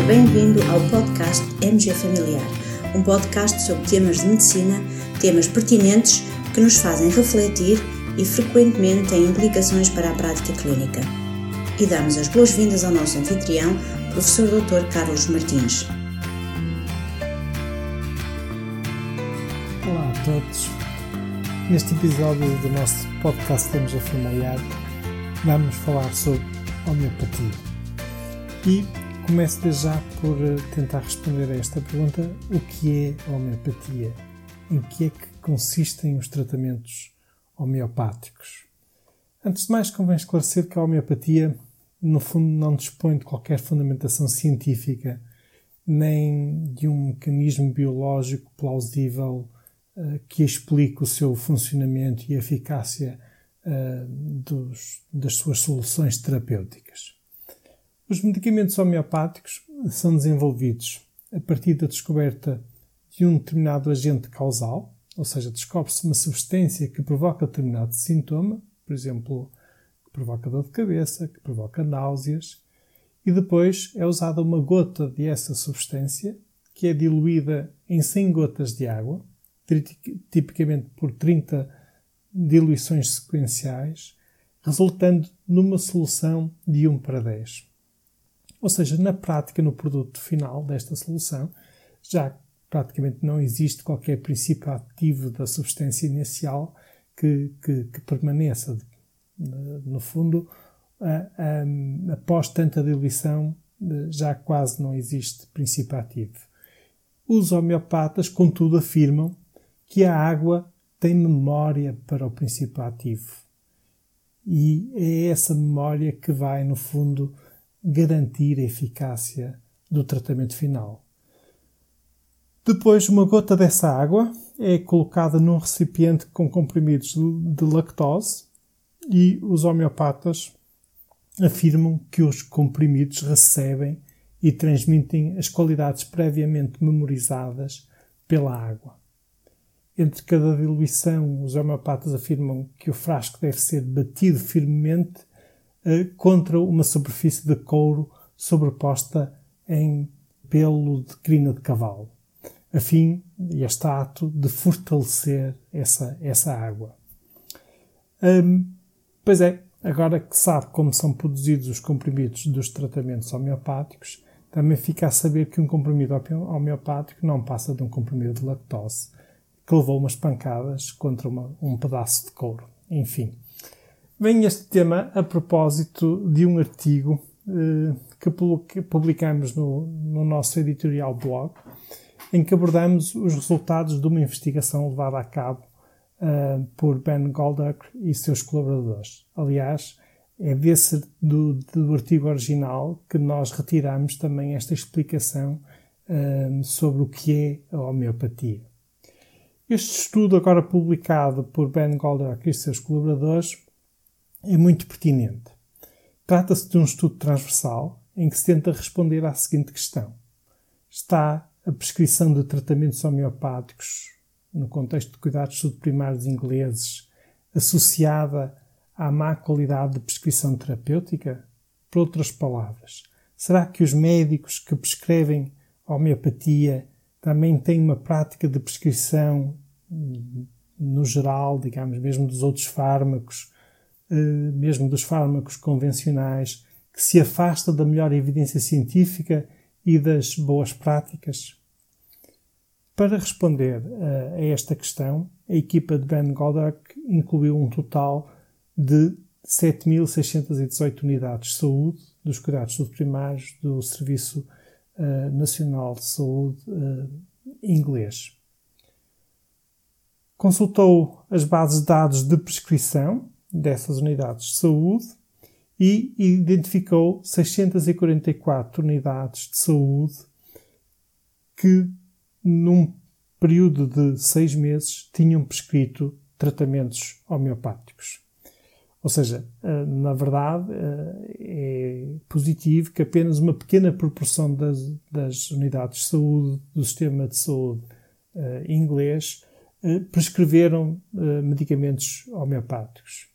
ao podcast MG Familiar, um podcast sobre temas de medicina, temas pertinentes que nos fazem refletir e frequentemente têm implicações para a prática clínica. E damos as boas-vindas ao nosso anfitrião, professor Dr. Carlos Martins. Olá a todos. Neste episódio do nosso podcast MG Familiar, vamos falar sobre homeopatia. E começo desde já por eh, tentar responder a esta pergunta: o que é homeopatia? Em que é que consistem os tratamentos homeopáticos? Antes de mais, convém esclarecer que a homeopatia, no fundo, não dispõe de qualquer fundamentação científica, nem de um mecanismo biológico plausível uh, que explique o seu funcionamento e eficácia uh, dos, das suas soluções terapêuticas. Os medicamentos homeopáticos são desenvolvidos a partir da descoberta de um determinado agente causal, ou seja, descobre-se uma substância que provoca determinado sintoma, por exemplo, que provoca dor de cabeça, que provoca náuseas, e depois é usada uma gota de essa substância, que é diluída em 100 gotas de água, tipicamente por 30 diluições sequenciais, resultando numa solução de 1 para 10. Ou seja, na prática, no produto final desta solução, já praticamente não existe qualquer princípio ativo da substância inicial que, que, que permaneça. No fundo, após tanta diluição, já quase não existe princípio ativo. Os homeopatas, contudo, afirmam que a água tem memória para o princípio ativo. E é essa memória que vai, no fundo, garantir a eficácia do tratamento final. Depois, uma gota dessa água é colocada num recipiente com comprimidos de lactose e os homeopatas afirmam que os comprimidos recebem e transmitem as qualidades previamente memorizadas pela água. Entre cada diluição, os homeopatas afirmam que o frasco deve ser batido firmemente contra uma superfície de couro sobreposta em pelo de crina de cavalo, a fim, este ato, de fortalecer essa, essa água. Hum, pois é, agora que sabe como são produzidos os comprimidos dos tratamentos homeopáticos, também fica a saber que um comprimido homeopático não passa de um comprimido de lactose que levou umas pancadas contra uma, um pedaço de couro. Enfim. Vem este tema a propósito de um artigo eh, que publicamos no, no, nosso editorial blog, em que abordamos os resultados de uma investigação levada a cabo uh, por Ben Golduck e seus colaboradores. Aliás, é desse do, do artigo original que nós retiramos também esta explicação uh, sobre o que é a homeopatia. Este estudo, agora publicado por Ben Goldrack e seus colaboradores, é muito pertinente. Trata-se de um estudo transversal em que se tenta responder à seguinte questão: Está a prescrição de tratamentos homeopáticos, no contexto de cuidados de saúde primários ingleses, associada à má qualidade de prescrição terapêutica? Por outras palavras, será que os médicos que prescrevem homeopatia também têm uma prática de prescrição no geral, digamos, mesmo dos outros fármacos, mesmo dos fármacos convencionais, que se afasta da melhor evidência científica e das boas práticas? Para responder eh, a esta questão, a equipa de Ben Goddard incluiu um total de 7.618 unidades de saúde, dos cuidados de do Serviço uh, Nacional de Saúde inglês. Consultou as bases de dados de prescrição dessas unidades de saúde e identificou 644 unidades de saúde que, num período de seis meses, tinham prescrito tratamentos homeopáticos. Ou seja, eh, na verdade, eh, é positivo que apenas uma pequena proporção das, das unidades de saúde do sistema de saúde eh, inglês prescreveram medicamentos homeopáticos.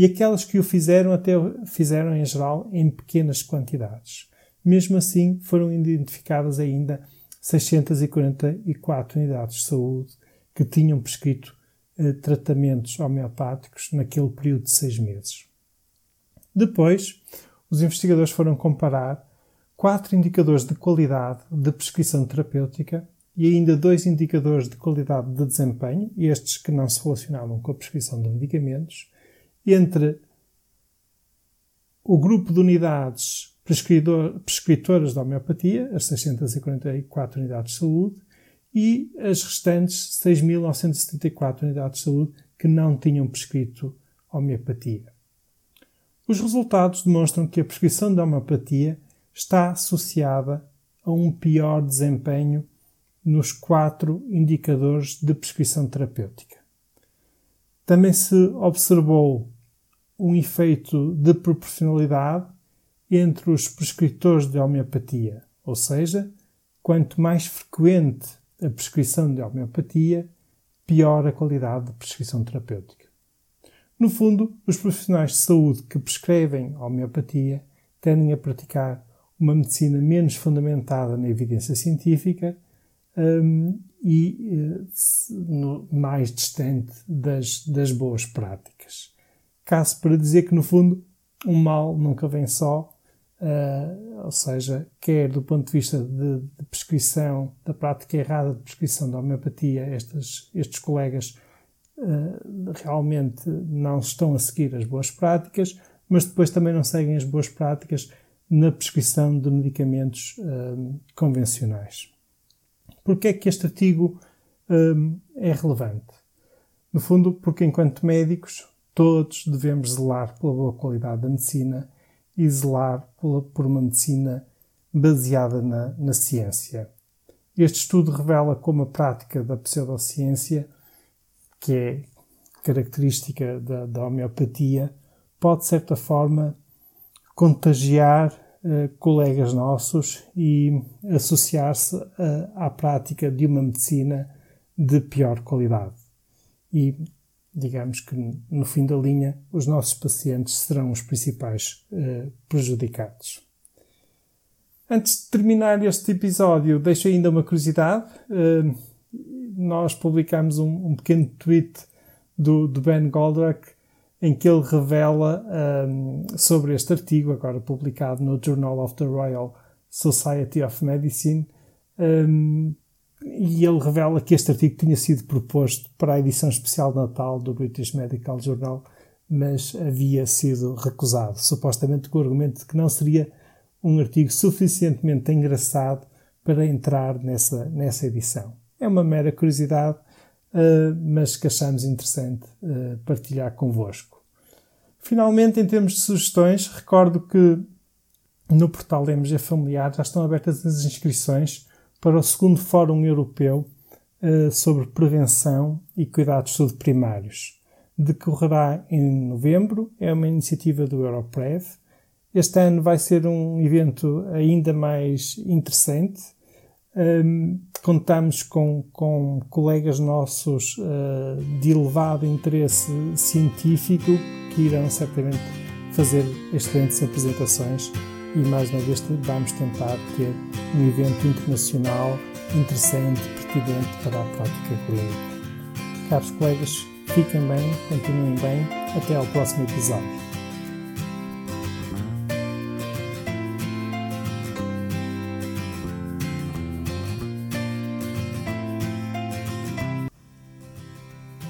E aquelas que o fizeram, até fizeram em geral em pequenas quantidades. mesmo assim foram identificadas ainda 644 unidades de saúde que tinham prescrito eh, tratamentos homeopáticos naquele período de seis meses. Depois, os investigadores foram comparar quatro indicadores de qualidade de prescrição terapêutica e ainda dois indicadores de qualidade de desempenho, estes que não se relacionavam com a prescrição de medicamentos, entre o grupo de unidades prescritoras de homeopatia, as 644 unidades de saúde, e as restantes 6.974 unidades de saúde que não tinham prescrito homeopatia. Os resultados demonstram que a prescrição de homeopatia está associada a um pior desempenho nos quatro indicadores de prescrição terapêutica. Também se observou um efeito de proporcionalidade entre os prescritores de homeopatia, ou seja, quanto mais frequente a prescrição de homeopatia, pior a qualidade de prescrição terapêutica. No fundo, os profissionais de saúde que prescrevem homeopatia tendem a praticar uma medicina menos fundamentada na evidência científica um, e uh, no, mais distante das, das boas práticas. Caso para dizer que, no fundo, um mal nunca vem só, uh, ou seja, quer do ponto de vista de, de, prescrição, da prática errada de prescrição da homeopatia, estes, estes colegas uh, realmente não estão a seguir as boas práticas, mas depois também não seguem as boas práticas na prescrição de medicamentos convencionais. Porquê é que este artigo é relevante? No fundo, porque enquanto médicos, todos devemos zelar pela boa qualidade da medicina e zelar por, uma medicina baseada na, na ciência. Este estudo revela como a prática da pseudociência, que é característica da, da homeopatia, pode, de certa forma, contagiar eh, colegas nossos e associar-se eh, à prática de uma medicina de pior qualidade. E digamos que no fim da linha os nossos pacientes serão os principais uh, prejudicados. Antes de terminar este episódio, deixo ainda uma curiosidade. Uh, nós publicamos um, um, pequeno tweet do, do Ben Goldrack em que ele revela um, sobre este artigo, agora publicado no Journal of the Royal Society of Medicine, um, e ele revela que este artigo tinha sido proposto para a edição especial de Natal do British Medical Journal, mas havia sido recusado, supostamente com o argumento de que não seria um artigo suficientemente engraçado para entrar nessa, nessa edição. É uma mera curiosidade, uh, mas que achamos interessante uh, partilhar convosco. Finalmente, em termos de sugestões, recordo que no portal MG Familiar já estão abertas as inscrições para o segundo Fórum Europeu uh, sobre Prevenção e Cuidados de Primários. Decorrerá em novembro, é uma iniciativa do Europrev. Este ano vai ser um evento ainda mais interessante um, contamos com, com colegas nossos uh, de elevado interesse científico que irão certamente fazer excelentes apresentações e mais uma vez vamos tentar ter um evento internacional interessante, pertinente para a prática clínica. Caros colegas, fiquem bem, continuem bem, até ao próximo episódio.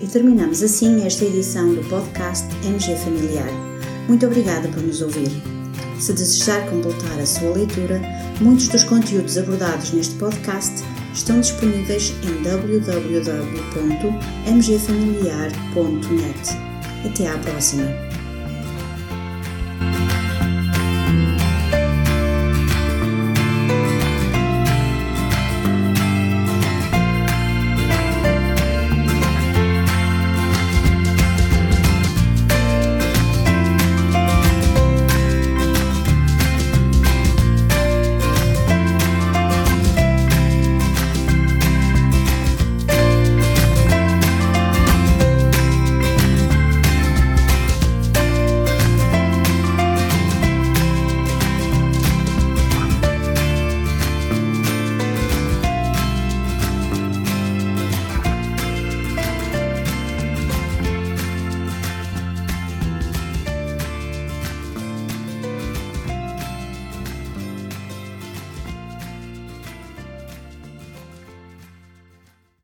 E terminamos assim esta edição do podcast MG Familiar. Muito obrigada por nos ouvir. Se desejar completar a sua leitura, muitos dos conteúdos abordados neste podcast estão disponíveis em www.mgfamiliar.net. Até à próxima!